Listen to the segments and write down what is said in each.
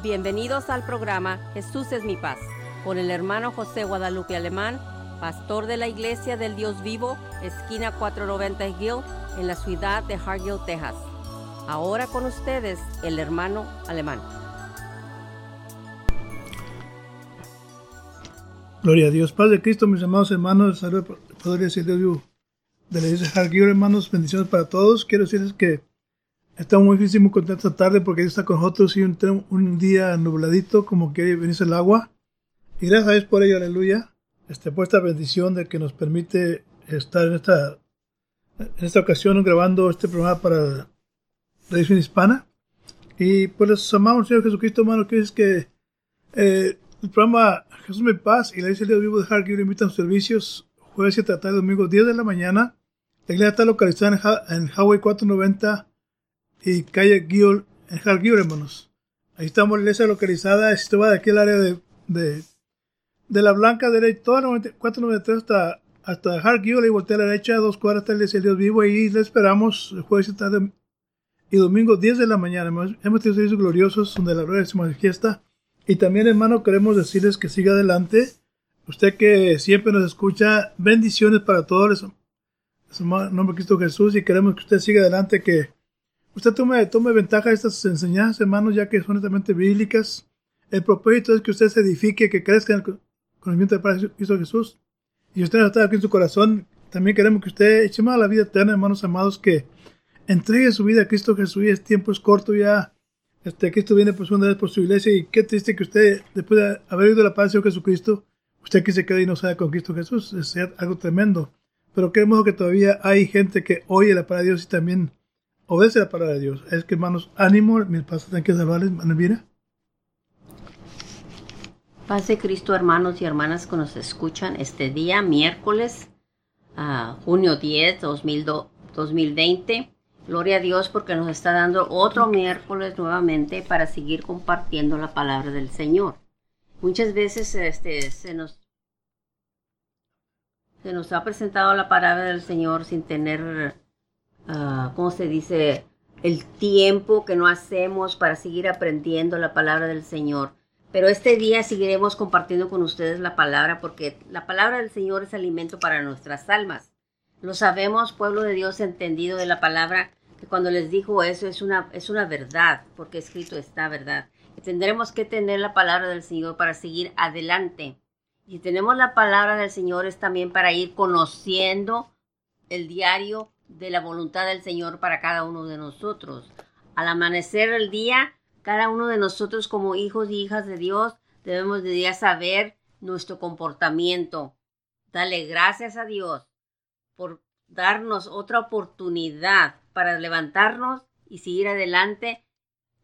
Bienvenidos al programa Jesús es mi paz con el hermano José Guadalupe Alemán, pastor de la Iglesia del Dios Vivo, esquina 490 Hill, en la ciudad de Hargill, Texas. Ahora con ustedes el hermano Alemán. Gloria a Dios, Padre Cristo, mis amados hermanos, salud, Padre Dios de la iglesia Hargill, hermanos, bendiciones para todos. Quiero decirles que Estamos muy felices y muy contentos esta tarde porque Dios está con nosotros y un, un día nubladito como que venirse el agua. Y gracias a Dios por ello, aleluya. Este, por esta bendición de que nos permite estar en esta, en esta ocasión grabando este programa para la edición hispana. Y pues les amamos, Señor Jesucristo, hermano, que es que eh, el programa Jesús me paz y la iglesia Dios vivo de Harvard le invitan sus servicios jueves y tarde, domingo 10 de la mañana. La iglesia está localizada en, en Highway 490 y calle Guiol, en Hal hermanos. Ahí estamos la iglesia localizada. Si usted va de aquí al área de, de, de la Blanca derecha, toda 493 hasta, hasta Hal y voltea a la derecha, dos cuadras hasta la iglesia Dios vivo. Y le esperamos el jueves y tarde y domingo 10 de la mañana. Hemos tenido servicios gloriosos donde la gloria se manifiesta. Y también, hermano, queremos decirles que siga adelante. Usted que siempre nos escucha, bendiciones para todos. En nombre de Cristo Jesús y queremos que usted siga adelante, que Usted tome, tome ventaja de estas enseñanzas, hermanos, ya que son netamente bíblicas. El propósito es que usted se edifique, que crezca en el conocimiento de Cristo Jesús. Y usted está aquí en su corazón. También queremos que usted eche más a la vida eterna, hermanos amados, que entregue su vida a Cristo Jesús. Y el tiempo es corto ya. Este, Cristo viene por segunda vez por su iglesia. Y qué triste que usted, después de haber oído la paz de Jesucristo, usted aquí se quede y no con Cristo Jesús. Es algo tremendo. Pero queremos que todavía hay gente que oye la palabra de Dios y también obedece la palabra de Dios. Es que, hermanos, ánimo, mis pasos tienen que salvarles, hermano Paz de Cristo, hermanos y hermanas que nos escuchan este día, miércoles, uh, junio 10, 2020. Gloria a Dios porque nos está dando otro miércoles nuevamente para seguir compartiendo la palabra del Señor. Muchas veces este, se, nos, se nos ha presentado la palabra del Señor sin tener uh, ¿cómo se dice? El tiempo que no hacemos para seguir aprendiendo la palabra del Señor. Pero este día seguiremos compartiendo con ustedes la palabra porque la palabra del Señor es alimento para nuestras almas. Lo sabemos, pueblo de Dios entendido de la palabra, que cuando les dijo eso es una, es una verdad, porque escrito está verdad. Tendremos que tener la palabra del Señor para seguir adelante. Y tenemos la palabra del Señor es también para ir conociendo el diario de la voluntad del Señor para cada uno de nosotros. Al amanecer el día, cada uno de nosotros como hijos y hijas de Dios debemos de ya saber nuestro comportamiento. Dale gracias a Dios por darnos otra oportunidad para levantarnos y seguir adelante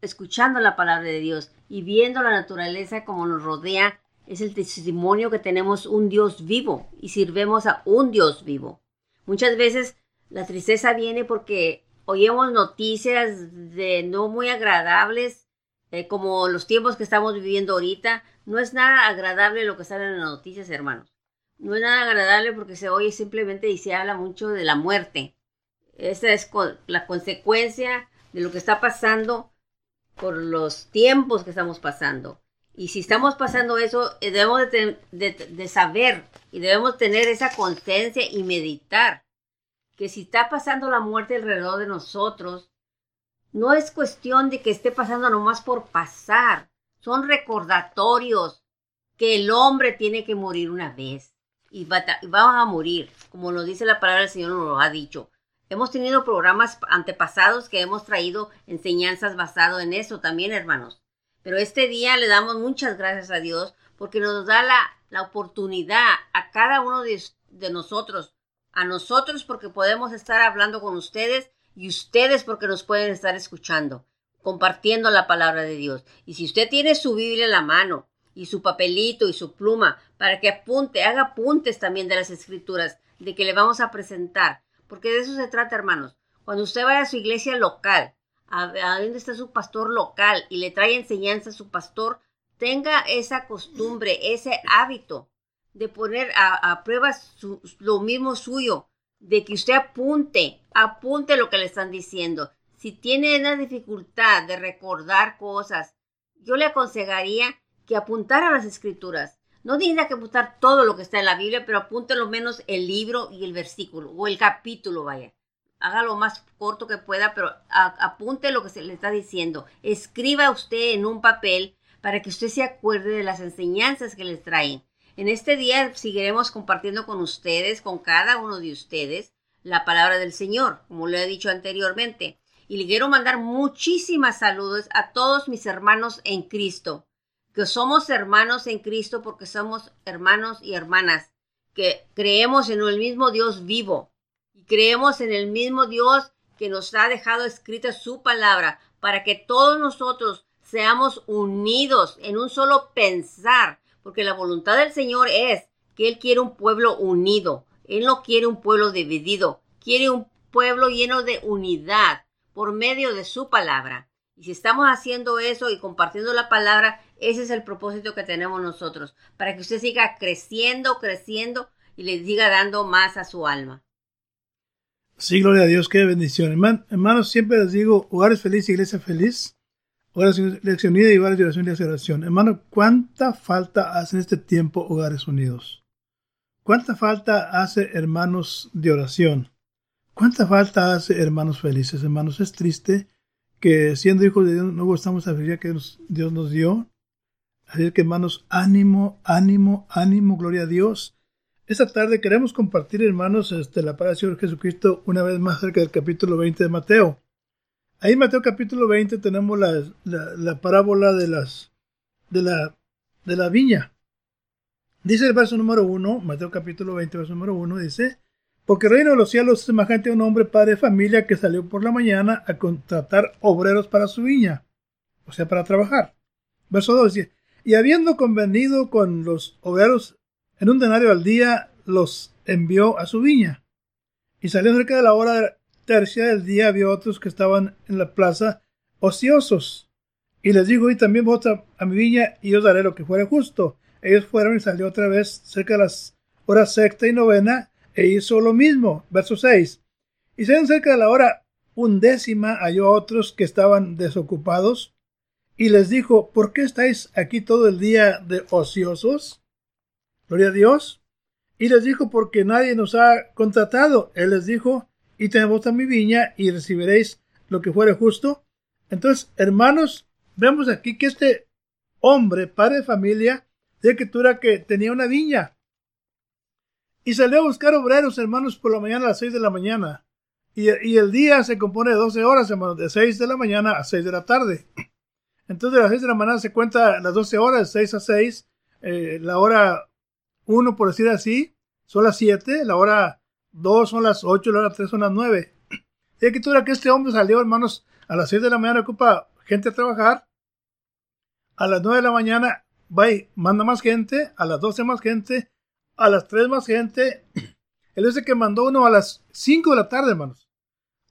escuchando la palabra de Dios y viendo la naturaleza como nos rodea. Es el testimonio que tenemos un Dios vivo y sirvemos a un Dios vivo. Muchas veces la tristeza viene porque oímos noticias de no muy agradables, eh, como los tiempos que estamos viviendo ahorita. No es nada agradable lo que sale en las noticias, hermanos. No es nada agradable porque se oye simplemente y se habla mucho de la muerte. Esa es la consecuencia de lo que está pasando por los tiempos que estamos pasando. Y si estamos pasando eso, eh, debemos de saber y debemos tener esa conciencia y meditar que si está pasando la muerte alrededor de nosotros, no es cuestión de que esté pasando nomás por pasar, son recordatorios que el hombre tiene que morir una vez y va, a morir, como nos dice la palabra del Señor, nos lo ha dicho. Hemos tenido programas antepasados que hemos traído enseñanzas basadas en eso también, hermanos. Pero este día le damos muchas gracias a Dios porque nos da la, la oportunidad a cada uno de, de nosotros a nosotros porque podemos estar hablando con ustedes y ustedes porque nos pueden estar escuchando, compartiendo la palabra de Dios. Y si usted tiene su Biblia en la mano y su papelito y su pluma para que apunte, haga apuntes también de las escrituras de que le vamos a presentar, porque de eso se trata, hermanos. Cuando usted vaya a su iglesia local, a, a donde está su pastor local y le trae enseñanza a su pastor, tenga esa costumbre, ese hábito de poner a, prueba lo mismo suyo, de que usted apunte, apunte lo que le están diciendo. Si tiene una dificultad de recordar cosas, yo le aconsejaría que apuntara las escrituras. No tiene que apuntar todo lo que está en la Biblia, pero apunte lo menos el libro y el versículo, o el capítulo, vaya. Haga lo más corto que pueda, pero apunte lo que se le está diciendo. Escriba usted en un papel para que usted se acuerde de las enseñanzas que les traen. En este día seguiremos compartiendo con ustedes, con cada uno de ustedes, la palabra del Señor, como le he dicho anteriormente. Y le quiero mandar muchísimas saludos a todos mis hermanos en Cristo, que somos hermanos en Cristo porque somos hermanos y hermanas, que creemos en el mismo Dios vivo y creemos en el mismo Dios que nos ha dejado escrita su palabra para que todos nosotros seamos unidos en un solo pensar, porque la voluntad del Señor es que Él quiere un pueblo unido, Él no quiere un pueblo dividido, quiere un pueblo lleno de unidad por medio de su palabra. Y si estamos haciendo eso y compartiendo la palabra, ese es el propósito que tenemos nosotros, para que usted siga creciendo, creciendo y le siga dando más a su alma. Sí, gloria a Dios, qué bendición. hermanos, siempre les digo, hogares feliz, iglesia feliz. Oración, lección unida y hogares de oración. Hermano, ¿cuánta falta hace en este tiempo hogares unidos? ¿Cuánta falta hace hermanos de oración? ¿Cuánta falta hace hermanos felices? Hermanos, es triste que siendo hijos de Dios no gustamos la felicidad que Dios nos dio. Así que hermanos, ánimo, ánimo, ánimo, gloria a Dios. Esta tarde queremos compartir, hermanos, este, la palabra del Señor Jesucristo una vez más cerca del capítulo 20 de Mateo. Ahí en Mateo capítulo 20 tenemos la, la, parábola de, las, de, la, de la viña. Dice el verso número 1, Mateo capítulo 20, verso número 1, dice, porque el reino de los cielos es semejante a un hombre padre de familia que salió por la mañana a contratar obreros para su viña, o sea, para trabajar. Verso 2 dice, y habiendo convenido con los obreros en un denario al día, los envió a su viña. Y salió cerca de la hora tercia del día vio otros que estaban en la plaza ociosos. Y les dijo, y también vos a, mi viña y os daré lo que fuere justo. Ellos fueron y salió otra vez cerca de las horas sexta y novena e hizo lo mismo. Verso 6. Y se cerca de la hora undécima halló otros que estaban desocupados y les dijo, ¿por qué estáis aquí todo el día de ociosos? Gloria a Dios. Y les dijo, porque nadie nos ha contratado. Él les dijo, y tenemos a mi viña y recibiréis lo que fuere justo. Entonces, hermanos, vemos aquí que este hombre, padre de familia, de escritura que tenía una viña y salió a buscar obreros, hermanos, por la mañana a las seis de la mañana. Y, el día se compone de 12 horas, hermanos, de 6 de la mañana a 6 de la tarde. Entonces, a las 6 de la mañana se cuenta las 12 horas, de 6 a 6, eh, la hora 1, por decir así, son las 7, la hora dos son las ocho, la hora tres son las nueve. Y aquí tuviera que este hombre salió, hermanos, a las seis de la mañana ocupa gente a trabajar. A las nueve de la mañana va y manda más gente. A las doce más gente. A las tres más gente. Él dice que mandó uno a las cinco de la tarde, hermanos.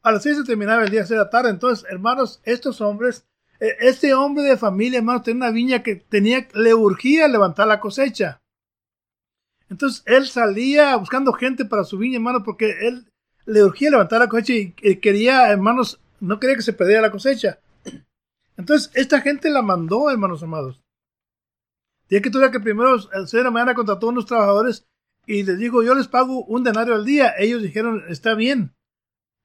A las seis se terminaba el día de la tarde. Entonces, hermanos, estos hombres, e, este hombre de familia, hermanos, tenía una viña que tenía, le urgía levantar la cosecha. Entonces él salía buscando gente para su viña, hermano, porque él le urgía levantar la cosecha y quería, hermanos, no quería que se perdiera la cosecha. Entonces esta gente la mandó, hermanos amados. Tiene que tuviera que primero, el señor de la mañana contrató a unos trabajadores y les dijo, yo les pago un denario al día. Ellos dijeron, está bien.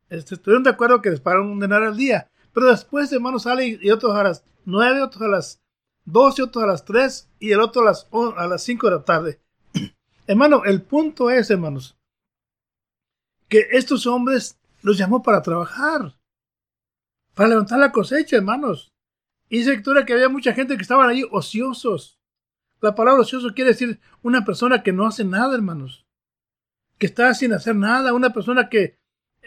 Este, estuvieron de acuerdo que les pagaron un denario al día. Pero después, hermanos, sale y otros a las nueve, otros a las doce, otros a las tres y el otro a las, a las cinco de la tarde. Hermano, el punto es, hermanos, que estos hombres los llamó para trabajar, para levantar la cosecha, hermanos. Y dice que había mucha gente que estaban ahí ociosos. La palabra ocioso quiere decir una persona que no hace nada, hermanos. Que está sin hacer nada, una persona que,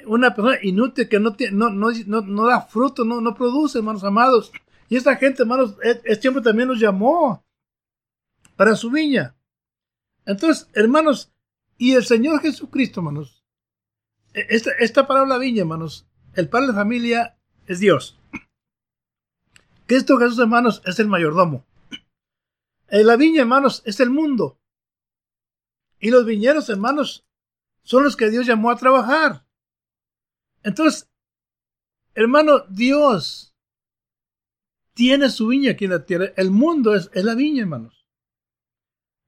una persona inútil que no, no, no, no da fruto, no, no produce, hermanos amados. Y esta gente, hermanos, este hombre también los llamó para su viña. Entonces, hermanos, y el Señor Jesucristo, hermanos, e, esta, esta palabra viña, hermanos, el padre de familia es Dios. Cristo Jesús, hermanos, es el mayordomo. En la viña, hermanos, es el mundo. Y los viñeros, hermanos, son los que Dios llamó a trabajar. Entonces, hermano, Dios tiene su viña aquí en la tierra. El mundo es, es la viña, hermanos.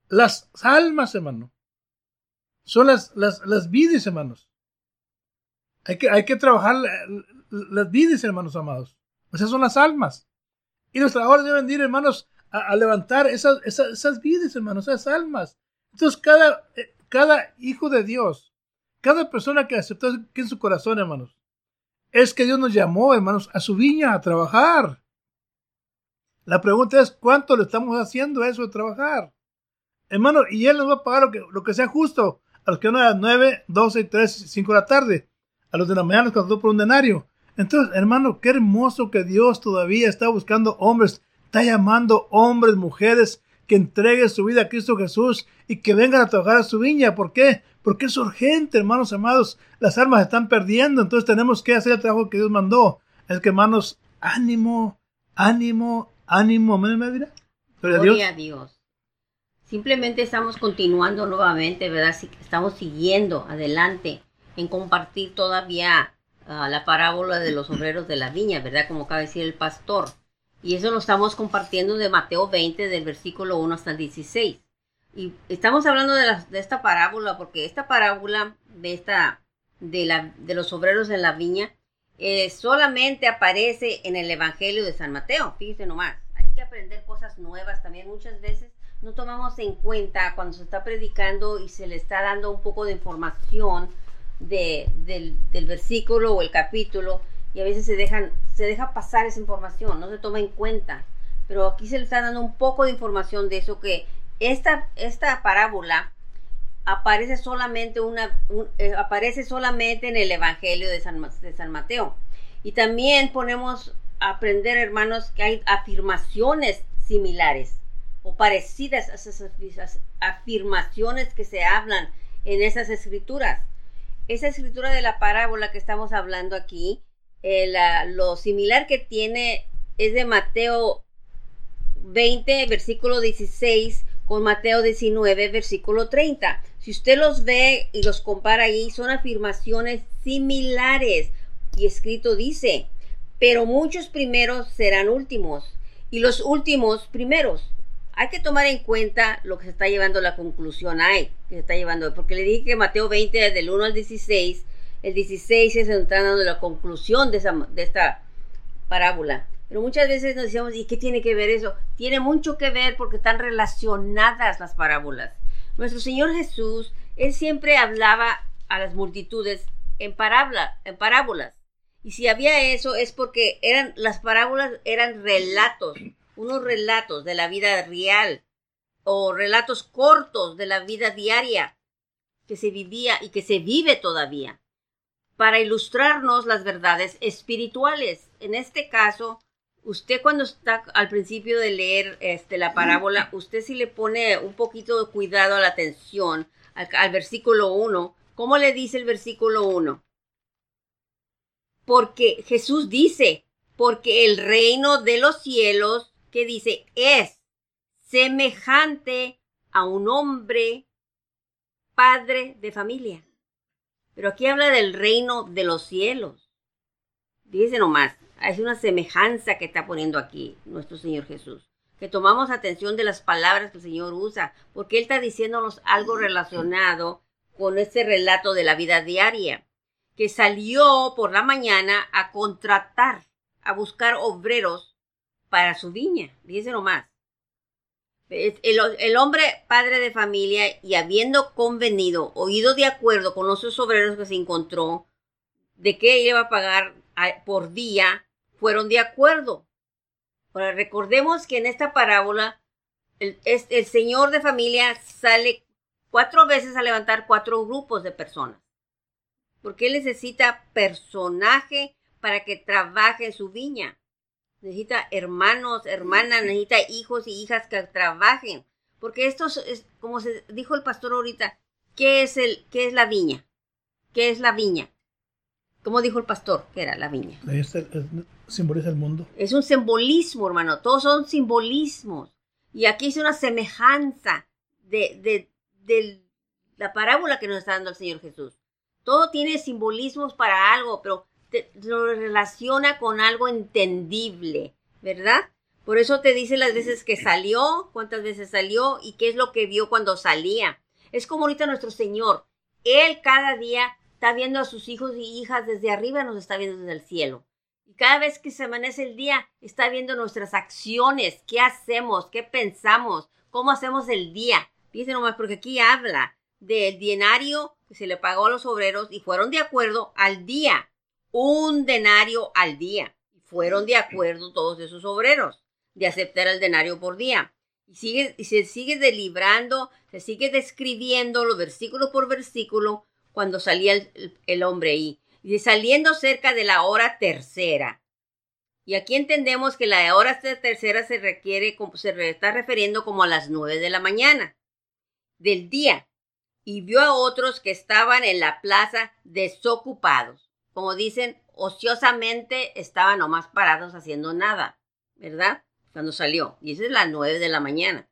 Las almas, hermano, son las, las, vides, hermanos. Hay que, hay que trabajar las vides, hermanos amados. Esas son las almas. Y los trabajadores deben ir, hermanos, a, levantar esas, esas, esas, vidas, hermanos, esas almas. Entonces, cada, eh, cada hijo de Dios, cada persona que aceptó aquí en su corazón, hermanos, es que Dios nos llamó, hermanos, a su viña a trabajar. La pregunta es, ¿cuánto le estamos haciendo eso de trabajar? Hermano, y Él nos va a pagar lo que, lo que sea justo a los que van a las 9, 12, 3, 5 de la tarde, a los de la mañana cuando por un denario. Entonces, hermano, qué hermoso que Dios todavía está buscando hombres, está llamando hombres, mujeres que entreguen su vida a Cristo Jesús y que vengan a trabajar a su viña. ¿Por qué? Porque es urgente, hermanos amados. Las armas están perdiendo, entonces tenemos que hacer el trabajo que Dios mandó. Es que, hermanos, ánimo, ánimo, ánimo. ¿Me, me Gloria a Dios. Simplemente estamos continuando nuevamente, ¿verdad? Estamos siguiendo adelante en compartir todavía la parábola de los obreros de la viña, ¿verdad? Como acaba de decir el pastor. Y eso lo estamos compartiendo de Mateo 20, del versículo 1 hasta el 16. Y estamos hablando de, la, de esta parábola porque esta parábola de, esta, de, la, de los obreros en la viña eh, solamente aparece en el Evangelio de San Mateo. Fíjense nomás, hay que aprender cosas nuevas también. Muchas veces no tomamos en cuenta cuando se está predicando y se le está dando un poco de información de, del, del, versículo o el capítulo y a veces se dejan se deja pasar esa información, no se toma en cuenta. Pero aquí se le está dando un poco de información de eso que esta, esta parábola aparece solamente una eh, aparece solamente en el Evangelio de San, de San Mateo. Y también ponemos a aprender, hermanos, que hay afirmaciones similares o parecidas a esas afirmaciones que se hablan en esas escrituras esa escritura de la parábola que estamos hablando aquí, eh, lo similar que tiene es de Mateo 20, versículo 16, con Mateo 19, versículo 30. Si usted los ve y los compara ahí, son afirmaciones similares. Y escrito dice, pero muchos primeros serán últimos y los últimos primeros hay que tomar en cuenta lo que se está llevando la conclusión ahí, que se está llevando, porque le dije que Mateo 20 del 1 al 16, el 16 es está dando la conclusión de, esa, de esta parábola. Pero muchas veces nos decíamos, ¿y qué tiene que ver eso? Tiene mucho que ver porque están relacionadas las parábolas. Nuestro Señor Jesús, Él siempre hablaba a las multitudes en, parábola, en parábolas. Y si había eso es porque eran, las parábolas eran relatos unos relatos de la vida real o relatos cortos de la vida diaria que se vivía y que se vive todavía para ilustrarnos las verdades espirituales. En este caso, usted cuando está al principio de leer este, la parábola, usted sí le pone un poquito de cuidado a la atención al, al versículo 1. ¿Cómo le dice el versículo 1? Porque Jesús dice, porque el reino de los cielos que dice es semejante a un hombre padre de familia. Pero aquí habla del reino de los cielos. Dice nomás, es una semejanza que está poniendo aquí nuestro Señor Jesús. Que tomamos atención de las palabras que el Señor usa, porque Él está diciéndonos algo relacionado con este relato de la vida diaria, que salió por la mañana a contratar, a buscar obreros para su viña, dice nomás. El, el, hombre padre de familia y habiendo convenido, oído de acuerdo con los obreros que se encontró, de qué iba a pagar por día, fueron de acuerdo. Ahora recordemos que en esta parábola el, el señor de familia sale cuatro veces a levantar cuatro grupos de personas. Porque él necesita personaje para que trabaje en su viña necesita hermanos, hermanas, necesita hijos y hijas que trabajen. Porque esto es, como se dijo el pastor ahorita, ¿qué es, el, qué es la viña? ¿Qué es la viña? ¿Cómo dijo el pastor? ¿Qué era la viña? simboliza el mundo. Es un simbolismo, hermano. Todos son simbolismos. Y aquí es una semejanza de, de, de la parábola que nos está dando el Señor Jesús. Todo tiene simbolismos para algo, pero lo relaciona con algo entendible, ¿verdad? Por eso te dice las veces que salió, cuántas veces salió y qué es lo que vio cuando salía. Es como ahorita nuestro Señor. Él cada día está viendo a sus hijos y hijas desde arriba, nos está viendo desde el cielo. Y cada vez que se amanece el día, está viendo nuestras acciones, qué hacemos, qué pensamos, cómo hacemos el día. Fíjense nomás, porque aquí habla del denario que se le pagó a los obreros y fueron de acuerdo al día. Un denario al día. Fueron de acuerdo todos esos obreros de aceptar el denario por día. Y, sigue, y se sigue delibrando, se sigue describiendo lo versículo por versículo cuando salía el, hombre ahí. Y saliendo cerca de la hora tercera. Y aquí entendemos que la hora tercera se requiere, se está refiriendo como a las nueve de la mañana del día. Y vio a otros que estaban en la plaza desocupados. Como dicen, ociosamente estaban nomás parados haciendo nada, ¿verdad? cuando salió. Y esa es las nueve de la mañana.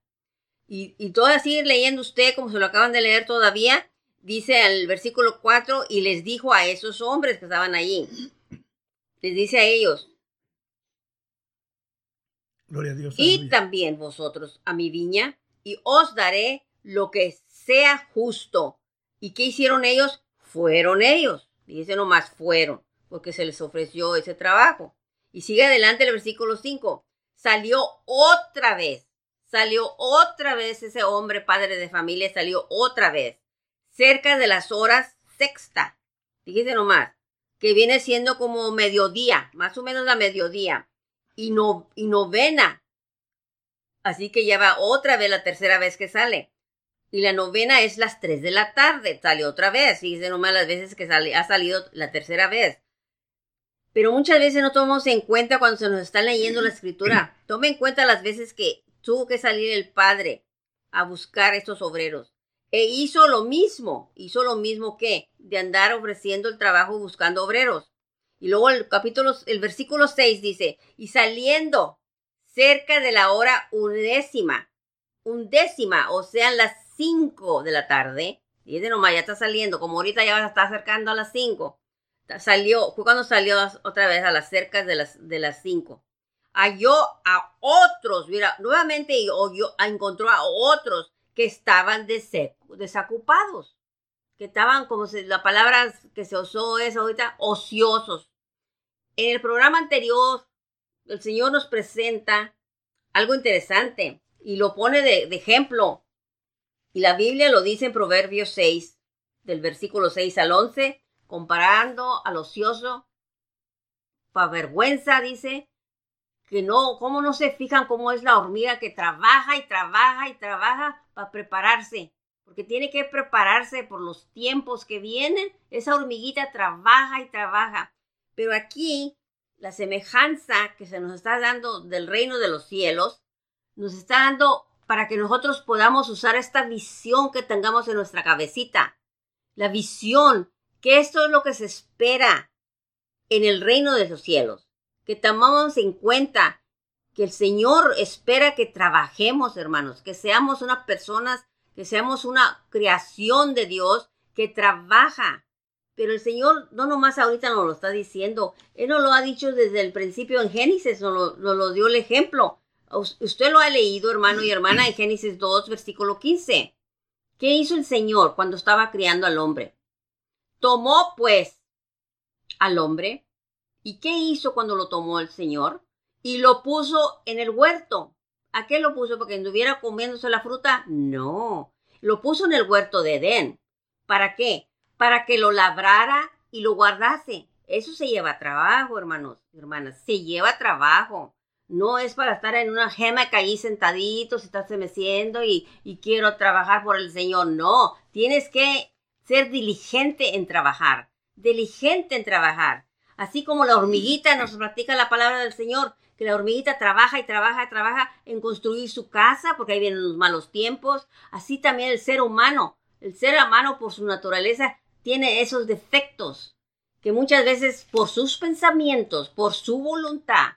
Y, y todo así leyendo usted, como se lo acaban de leer todavía, dice el versículo 4, y les dijo a esos hombres que estaban allí, les dice a ellos, Gloria a Dios. y también vosotros a mi viña, y os daré lo que sea justo. ¿Y qué hicieron ellos? Fueron ellos. Dice nomás fueron, porque se les ofreció ese trabajo. Y sigue adelante el versículo 5 salió otra vez. Salió otra vez ese hombre, padre de familia, salió otra vez. Cerca de las horas sexta. Fíjese nomás, que viene siendo como mediodía, más o menos la mediodía. Y, no, y novena. Así que ya va otra vez la tercera vez que sale. Y la novena es las tres de la tarde. Sale otra vez. Fíjese nomás las veces que sale, ha salido la tercera vez. Pero muchas veces no tomamos en cuenta cuando se nos está leyendo la escritura. Tome en cuenta las veces que tuvo que salir el padre a buscar estos obreros. E hizo lo mismo, hizo lo mismo que de andar ofreciendo el trabajo buscando obreros. Y luego el capítulo, el versículo 6 dice, y saliendo cerca de la hora undécima, undécima, o sea, las de la tarde, y dice nomás, ya está saliendo, como ahorita ya a estar acercando a las cinco salió, fue cuando salió otra vez a las cercas de las, de las cinco. Halló a otros, mira, nuevamente yo, encontró a otros que estaban desocupados, que estaban, como se, la palabra que se usó es ahorita, ociosos. En el programa anterior, el Señor nos presenta algo interesante y lo pone de, de ejemplo. Y la Biblia lo dice en Proverbios 6, del versículo 6 al 11 comparando al ocioso, para vergüenza, dice, que no, cómo no se fijan cómo es la hormiga que trabaja y trabaja y trabaja para prepararse, porque tiene que prepararse por los tiempos que vienen, esa hormiguita trabaja y trabaja. Pero aquí, la semejanza que se nos está dando del reino de los cielos, nos está dando para que nosotros podamos usar esta visión que tengamos en nuestra cabecita. La visión que esto es lo que se espera en el reino de los cielos, que tomamos en cuenta que el Señor espera que trabajemos, hermanos, que seamos unas personas, que seamos una creación de Dios que trabaja. Pero el Señor no nomás ahorita nos lo está diciendo, Él nos lo ha dicho desde el principio en Génesis, nos lo, lo dio el ejemplo. Usted lo ha leído, hermano y hermana, en Génesis 2, versículo 15. ¿Qué hizo el Señor cuando estaba criando al hombre? Tomó pues al hombre. ¿Y qué hizo cuando lo tomó el Señor? Y lo puso en el huerto. ¿A qué lo puso? ¿Porque anduviera comiéndose la fruta? No. Lo puso en el huerto de Edén. ¿Para qué? Para que lo labrara y lo guardase. Eso se lleva trabajo, hermanos y hermanas. Se lleva trabajo. No es para estar en una gema que ahí sentadito, se está meciendo y, y quiero trabajar por el Señor. No, tienes que ser diligente en trabajar, diligente en trabajar. Así como la hormiguita nos practica la palabra del Señor, que la hormiguita trabaja y trabaja y trabaja en construir su casa, porque ahí vienen los malos tiempos. Así también el ser humano, el ser humano por su naturaleza tiene esos defectos, que muchas veces por sus pensamientos, por su voluntad,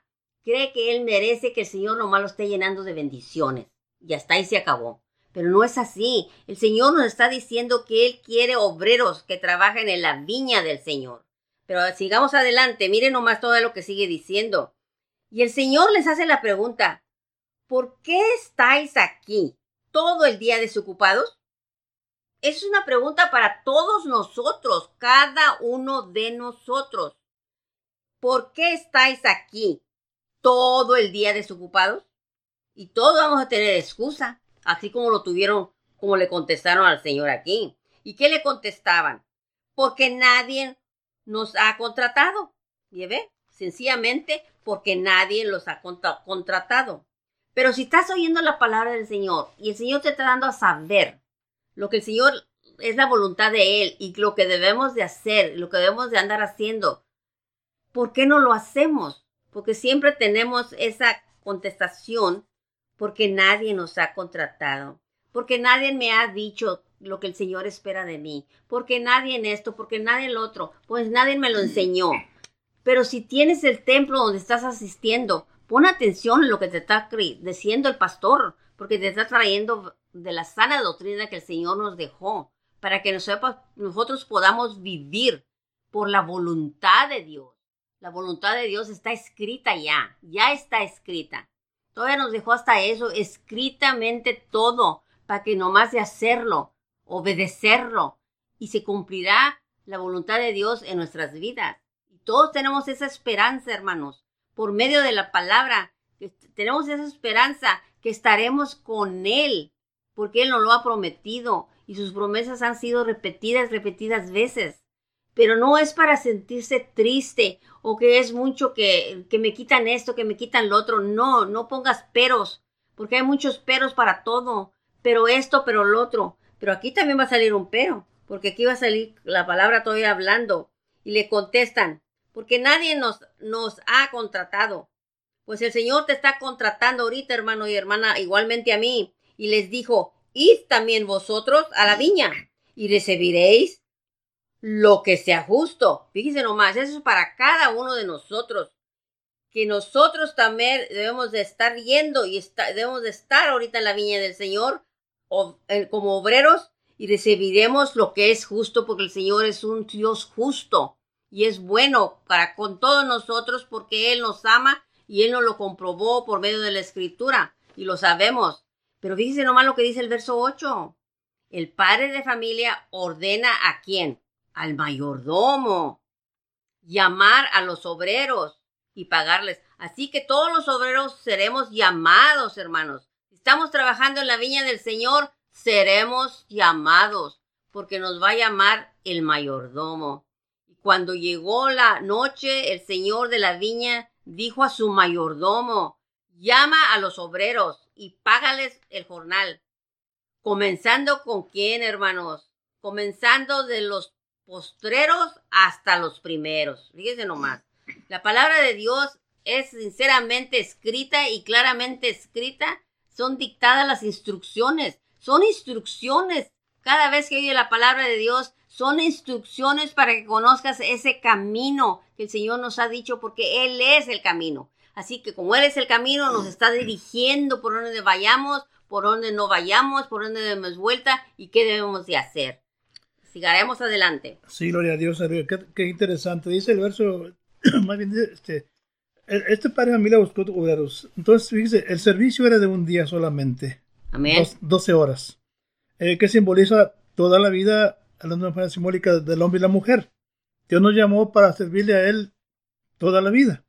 cree que él merece que el Señor nomás lo esté llenando de bendiciones. Y hasta ahí se acabó. Pero no es así. El Señor nos está diciendo que Él quiere obreros que trabajen en la viña del Señor. Pero sigamos adelante, miren nomás todo lo que sigue diciendo. Y el Señor les hace la pregunta, ¿por qué estáis aquí todo el día desocupados? Es una pregunta para todos nosotros, cada uno de nosotros. ¿Por qué estáis aquí todo el día desocupados? Y todos vamos a tener excusa, así como lo tuvieron, como le contestaron al Señor aquí. ¿Y qué le contestaban? Porque nadie nos ha contratado. ¿Y ve? Sencillamente porque nadie los ha contratado. Pero si estás oyendo la palabra del Señor y el Señor te está dando a saber lo que el Señor es la voluntad de Él y lo que debemos de hacer, lo que debemos de andar haciendo, ¿por qué no lo hacemos? Porque siempre tenemos esa contestación porque nadie nos ha contratado, porque nadie me ha dicho lo que el Señor espera de mí, porque nadie en esto, porque nadie en lo otro, pues nadie me lo enseñó. Pero si tienes el templo donde estás asistiendo, pon atención en lo que te está diciendo el pastor, porque te está trayendo de la sana doctrina que el Señor nos dejó, para que nosotros podamos vivir por la voluntad de Dios. La voluntad de Dios está escrita ya, ya está escrita. Todavía nos dejó hasta eso, escritamente todo, para que nomás de hacerlo, obedecerlo, y se cumplirá la voluntad de Dios en nuestras vidas. Todos tenemos esa esperanza, hermanos, por medio de la palabra. Tenemos esa esperanza que estaremos con Él, porque Él nos lo ha prometido y sus promesas han sido repetidas, repetidas veces. Pero no es para sentirse triste o que es mucho que, que me quitan esto, que me quitan lo otro. No, no pongas peros, porque hay muchos peros para todo. Pero esto, pero lo otro. Pero aquí también va a salir un pero, porque aquí va a salir la palabra todavía hablando. Y le contestan, porque nadie nos, nos ha contratado. Pues el Señor te está contratando ahorita, hermano y hermana, igualmente a mí. Y les dijo, id también vosotros a la viña y recibiréis lo que sea justo. Fíjense nomás, eso es para cada uno de nosotros. Que nosotros también debemos de estar yendo y debemos de estar ahorita en la viña del Señor como obreros y recibiremos lo que es justo porque el Señor es un Dios justo y es bueno para con todos nosotros porque Él nos ama y Él nos lo comprobó por medio de la escritura y lo sabemos. Pero fíjense nomás lo que dice el verso 8. El padre de familia ordena a quién? Al mayordomo. Llamar a los obreros y pagarles. Así que todos los obreros seremos llamados, hermanos. Estamos trabajando en la viña del Señor, seremos llamados, porque nos va a llamar el mayordomo. Cuando llegó la noche, el señor de la viña dijo a su mayordomo, llama a los obreros y págales el jornal. Comenzando con quién, hermanos? Comenzando de los postreros hasta los primeros. Fíjense nomás. La palabra de Dios es sinceramente escrita y claramente escrita. Son dictadas las instrucciones. Son instrucciones. Cada vez que oye la palabra de Dios, son instrucciones para que conozcas ese camino que el Señor nos ha dicho porque Él es el camino. Así que como Él es el camino, nos está dirigiendo por donde vayamos, por donde no vayamos, por donde demos vuelta y qué debemos de hacer. Sigaremos adelante. Sí, gloria a Dios, qué, interesante. Dice el verso, más bien, este, este padre familia buscó obreros. Entonces, fíjese, el servicio era de un día solamente. Amén. 12 horas. Eh, que simboliza toda la vida hablando de manera simbólica del hombre y la mujer. Dios nos llamó para servirle a Él toda la vida,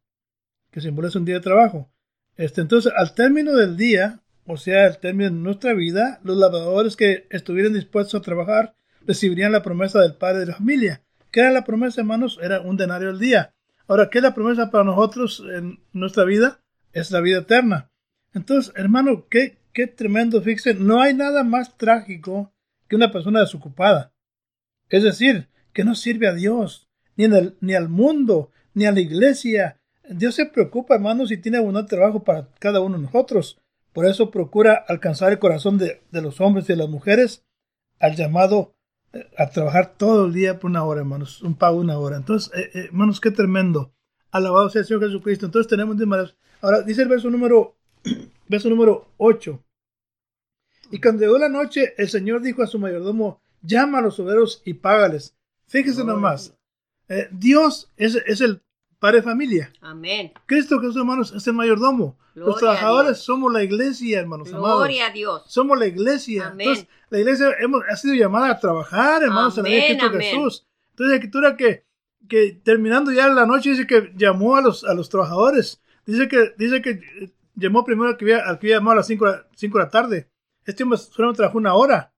que simboliza un día de trabajo. Este, entonces, al término del día, o sea, al término de nuestra vida, los labradores que estuvieran dispuestos a trabajar recibirían la promesa del padre de la familia. ¿Qué era la promesa, hermanos? Era un denario al día. Ahora, ¿qué es la promesa para nosotros en nuestra vida? Es la vida eterna. Entonces, hermano, qué, qué tremendo, fíjense, no hay nada más trágico que una persona desocupada. Es decir, que no sirve a Dios, ni, ni al mundo, ni a la iglesia. Dios se preocupa, hermanos, y tiene buen trabajo para cada uno de nosotros. Por eso procura alcanzar el corazón de, los hombres y de las mujeres al llamado a trabajar todo el día por una hora, hermanos, un pago de una hora. Entonces, eh, eh, hermanos, qué tremendo. Alabado sea el Señor Jesucristo. Entonces tenemos Ahora dice el verso número, verso número 8. Y cuando llegó la noche, el Señor dijo a su mayordomo, llama a los obreros y págales. Fíjese nomás, eh, Dios es, el padre de familia. Amén. Cristo Jesús, hermanos, es el mayordomo. Gloria Los trabajadores somos la iglesia, hermanos amados. Gloria a Dios. Somos la iglesia. Amén. Entonces, la iglesia hemos, ha sido llamada a trabajar, hermanos, en la vida de Amén, Cristo amén. Jesús. Entonces, la escritura que, que terminando ya la noche dice que llamó a los, a los trabajadores. Dice que, dice que eh, llamó primero al que había, al que había llamado a las 5 de la tarde. Este hombre solamente trabajó una hora.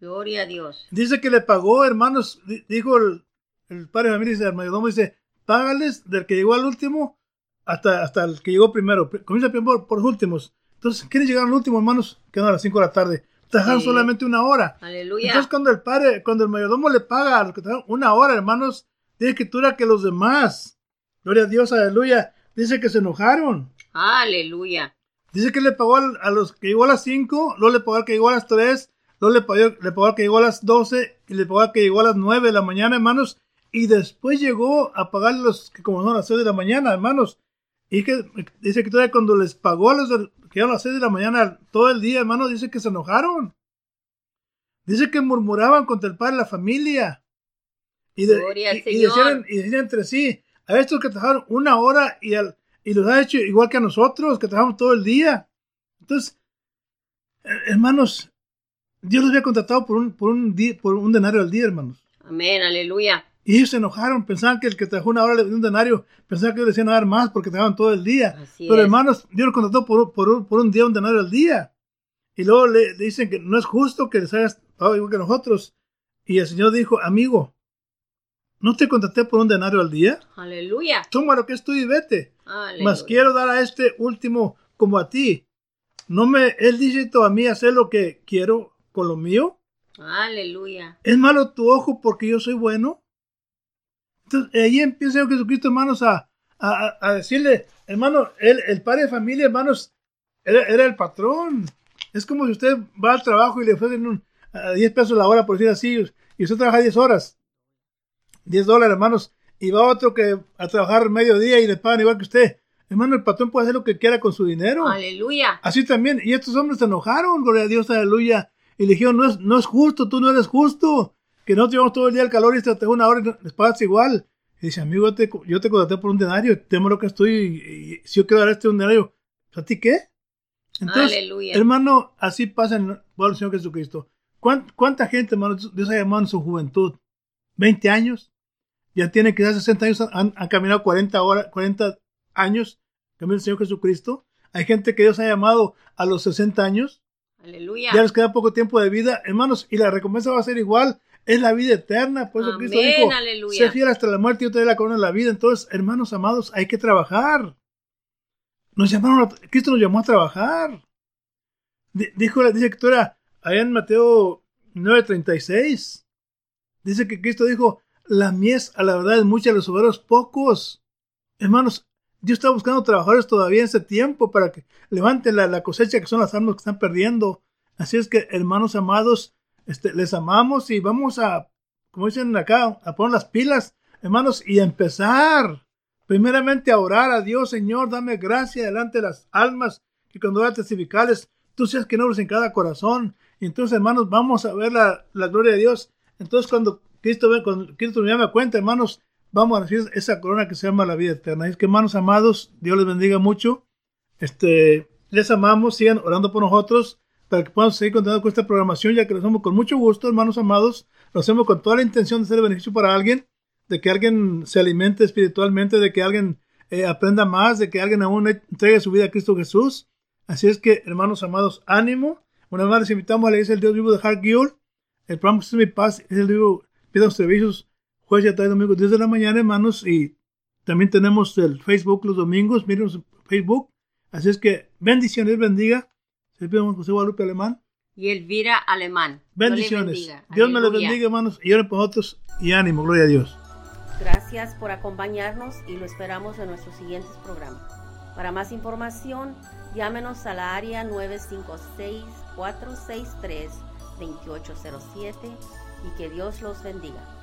Gloria a Dios. Dice que le pagó, hermanos, di- dijo el, el padre de familia, dice, el mayordomo, dice, págales del que llegó al último hasta, hasta el que llegó primero. Pri- Comienza primero por, por los últimos. Entonces, ¿quiénes llegaron al último, hermanos? Quedaron a las 5 de la tarde. Trabajaron Sí. solamente una hora. Aleluya. Entonces, cuando el padre, cuando el mayordomo le paga a los que trabajaron una hora, hermanos, dice escritura que los demás, gloria a Dios, aleluya, dice que se enojaron. Aleluya. Dice que le pagó a los que llegó a las 5, luego le pagó al que llegó a las 3, luego le pagó, le pagó al que llegó a las 12 y le pagó al que llegó a las 9 de la mañana, hermanos. Y después llegó a pagar los que como son las 6 de la mañana, hermanos. Y que dice que todavía cuando les pagó a los que a las 6 de la mañana todo el día, hermanos, dice que se enojaron. Dice que murmuraban contra el padre de la familia. Y, de- y- y decían, y decían entre sí, a estos que trabajaron una hora y, al, y los ha hecho igual que a nosotros, que trabajamos todo el día. Entonces, eh, hermanos, Dios los había contratado por un, por un, por un denario al día, hermanos. Amén. Aleluya. Y se enojaron, pensaban que el que trabajó una hora le dio un denario, pensaban que ellos le decían dar más porque trabajaban todo el día. Así Pero es. hermanos, Dios los contrató por, un- por, por un día, un denario al día. Y luego le, le dicen que no es justo que les hagas pago igual que nosotros. Y el Señor dijo, amigo, ¿no te contraté por un denario al día? Aleluya. Toma lo que es tuyo y vete. Aleluya. Mas quiero dar a este último como a ti. ¿No me es lícito a mí hacer lo que quiero con lo mío? Aleluya. ¿Es malo tu ojo porque yo soy bueno? Entonces, ahí empieza Jesucristo, hermanos, a, a, a decirle, hermano, el, el padre de familia, hermanos, era, era el patrón. Es como si usted va al trabajo y le ofrecen un, a 10 pesos la hora, por decir así, y usted trabaja 10 horas. 10 dólares, hermanos, y va otro que a trabajar mediodía y le pagan igual que usted. Hermano, el patrón puede hacer lo que quiera con su dinero. Aleluya. Así también, y estos hombres se enojaron, gloria a Dios, aleluya, y le dijeron, no es, no es justo, tú no eres justo, que no llevamos todo el día el calor y te tengo una hora y les pagas igual. Y dice, amigo, yo te, yo te contraté por un denario, temo lo que estoy, y, y si yo quiero dar este un denario, ¿a ti qué? Entonces, Aleluya. hermano, así pasa en el pueblo del Señor Jesucristo. ¿Cuán- ¿Cuánta gente, hermano, Dios ha llamado en su juventud? ¿20 años? Ya tiene quizás 60 años, han, han caminado 40, horas, 40 años, camino el Señor Jesucristo. Hay gente que Dios ha llamado a los 60 años, Aleluya. ya les queda poco tiempo de vida, hermanos, y la recompensa va a ser igual, es la vida eterna. Por eso Amén, Cristo dijo, aleluya. sé fiel hasta la muerte y yo te doy la corona de la vida. Entonces, hermanos amados, hay que trabajar. Nos llamaron, a- Cristo nos llamó a trabajar. Di- Dijo, la- era allá en Mateo 9:36. Dice que Cristo dijo, la mies a la verdad es mucha, los obreros pocos. Hermanos, Dios está buscando trabajadores todavía en ese tiempo para que levanten la, la cosecha que son las almas que están perdiendo. Así es que, hermanos amados, este, les amamos y vamos a, como dicen acá, a poner las pilas, hermanos, y empezar. Primeramente a orar a Dios, Señor, dame gracia delante de las almas, que cuando voy a testificarles, tú seas que no en cada corazón. Entonces, hermanos, vamos a ver la, la gloria de Dios. Entonces, cuando Cristo, ve- cuando Cristo me llame a cuenta, hermanos, vamos a recibir esa corona que se llama la vida eterna. Es que, hermanos amados, Dios les bendiga mucho. Este, les amamos, sigan orando por nosotros para que podamos seguir continuando con esta programación, ya que lo hacemos con mucho gusto, hermanos amados. Lo hacemos con toda la intención de de beneficio para alguien, de que alguien se alimente espiritualmente, de que alguien eh, aprenda más, de que alguien aún entregue su vida a Cristo Jesús. Así es que, hermanos amados, ánimo. Una vez más les invitamos a iglesia del Dios vivo de Hard Guild. El programa Jesús es mi paz es el libro, pidan servicios jueves y tarde domingo, 10 de la mañana, hermanos. Y también tenemos el Facebook los domingos, miren Facebook. Así es que bendiciones, bendiga. Se pide José Guadalupe Alemán. Y Elvira Alemán. Bendiciones. Dios, le bendiga. Dios me les Aleluya. bendiga, hermanos. Y oren por nosotros. Y ánimo, gloria a Dios. Gracias por acompañarnos y lo esperamos en nuestros siguientes programas. Para más información, llámenos a la área 956-463-2807 y que Dios los bendiga.